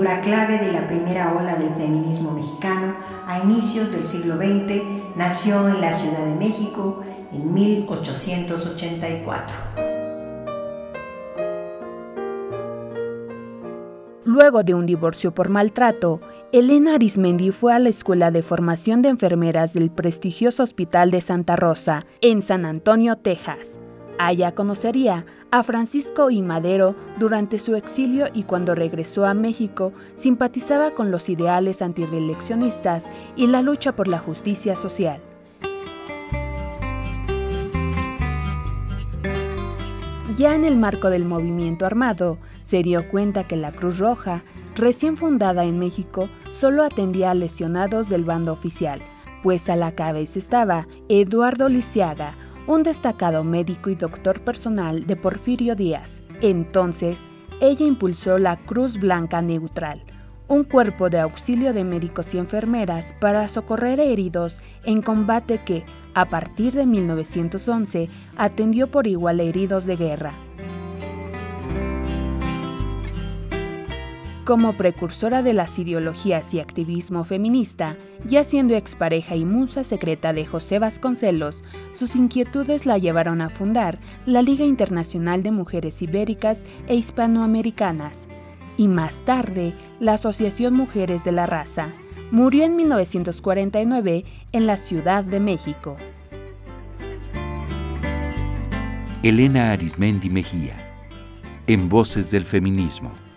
figura clave de la primera ola del feminismo mexicano a inicios del siglo XX, nació en la Ciudad de México en 1884. Luego de un divorcio por maltrato, Elena Arismendi fue a la Escuela de Formación de Enfermeras del prestigioso Hospital de Santa Rosa, en San Antonio, Texas. Allá conocería a Francisco I. Madero durante su exilio y cuando regresó a México simpatizaba con los ideales antireeleccionistas y la lucha por la justicia social. Ya en el marco del movimiento armado, se dio cuenta que la Cruz Roja, recién fundada en México, solo atendía a lesionados del bando oficial, pues a la cabeza estaba Eduardo Lisiaga, un destacado médico y doctor personal de Porfirio Díaz. Entonces, ella impulsó la Cruz Blanca Neutral, un cuerpo de auxilio de médicos y enfermeras para socorrer heridos en combate que, a partir de 1911, atendió por igual a heridos de guerra. Como precursora de las ideologías y activismo feminista, ya siendo expareja y musa secreta de José Vasconcelos, sus inquietudes la llevaron a fundar la Liga Internacional de Mujeres Ibéricas e Hispanoamericanas y más tarde la Asociación Mujeres de la Raza. Murió en 1949 en la Ciudad de México. Elena Arismendi Mejía, en Voces del Feminismo.